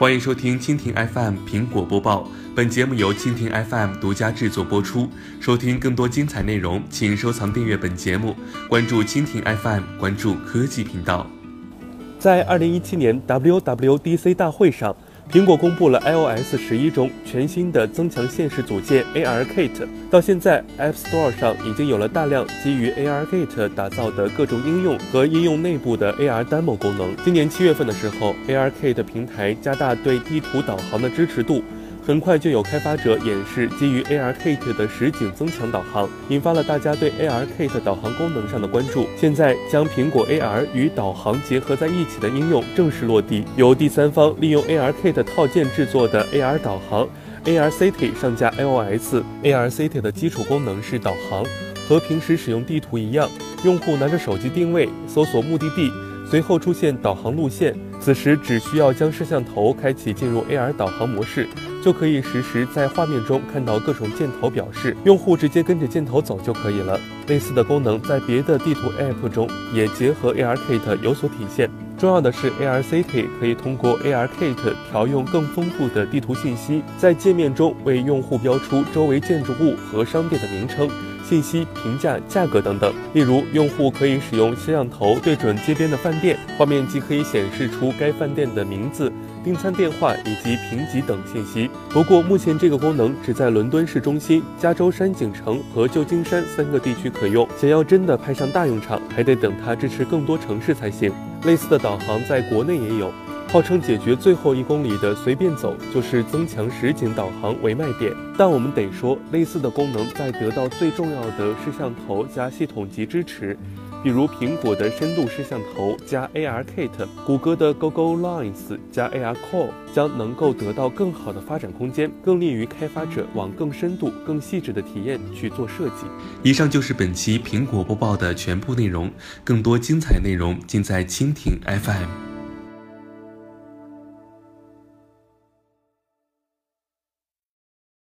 欢迎收听蜻蜓 FM 苹果播报。本节目由蜻蜓 FM 独家制作播出。收听更多精彩内容，请收藏订阅本节目，关注蜻蜓 FM，关注科技频道。在二零一七年 WWDC 大会上。苹果公布了 iOS 十一中全新的增强现实组件 ARKit。到现在，App Store 上已经有了大量基于 ARKit 打造的各种应用和应用内部的 AR demo 功能。今年七月份的时候，ARKit 平台加大对地图导航的支持度。很快就有开发者演示基于 ARKit 的实景增强导航，引发了大家对 ARKit 导航功能上的关注。现在将苹果 AR 与导航结合在一起的应用正式落地，由第三方利用 ARKit 套件制作的 AR 导航 AR City 上架 iOS。AR City 的基础功能是导航，和平时使用地图一样，用户拿着手机定位，搜索目的地。随后出现导航路线，此时只需要将摄像头开启进入 AR 导航模式，就可以实时在画面中看到各种箭头表示，用户直接跟着箭头走就可以了。类似的功能在别的地图 App 中也结合 ARKit 有所体现。重要的是，AR City 可以通过 ARKit 调用更丰富的地图信息，在界面中为用户标出周围建筑物和商店的名称。信息、评价、价格等等。例如，用户可以使用摄像头对准街边的饭店，画面即可以显示出该饭店的名字、订餐电话以及评级等信息。不过，目前这个功能只在伦敦市中心、加州山景城和旧金山三个地区可用。想要真的派上大用场，还得等它支持更多城市才行。类似的导航在国内也有。号称解决最后一公里的随便走就是增强实景导航为卖点，但我们得说，类似的功能在得到最重要的摄像头加系统级支持，比如苹果的深度摄像头加 ARKit，谷歌的 Google Lens 加 AR Core，将能够得到更好的发展空间，更利于开发者往更深度、更细致的体验去做设计。以上就是本期苹果播报的全部内容，更多精彩内容尽在蜻蜓 FM。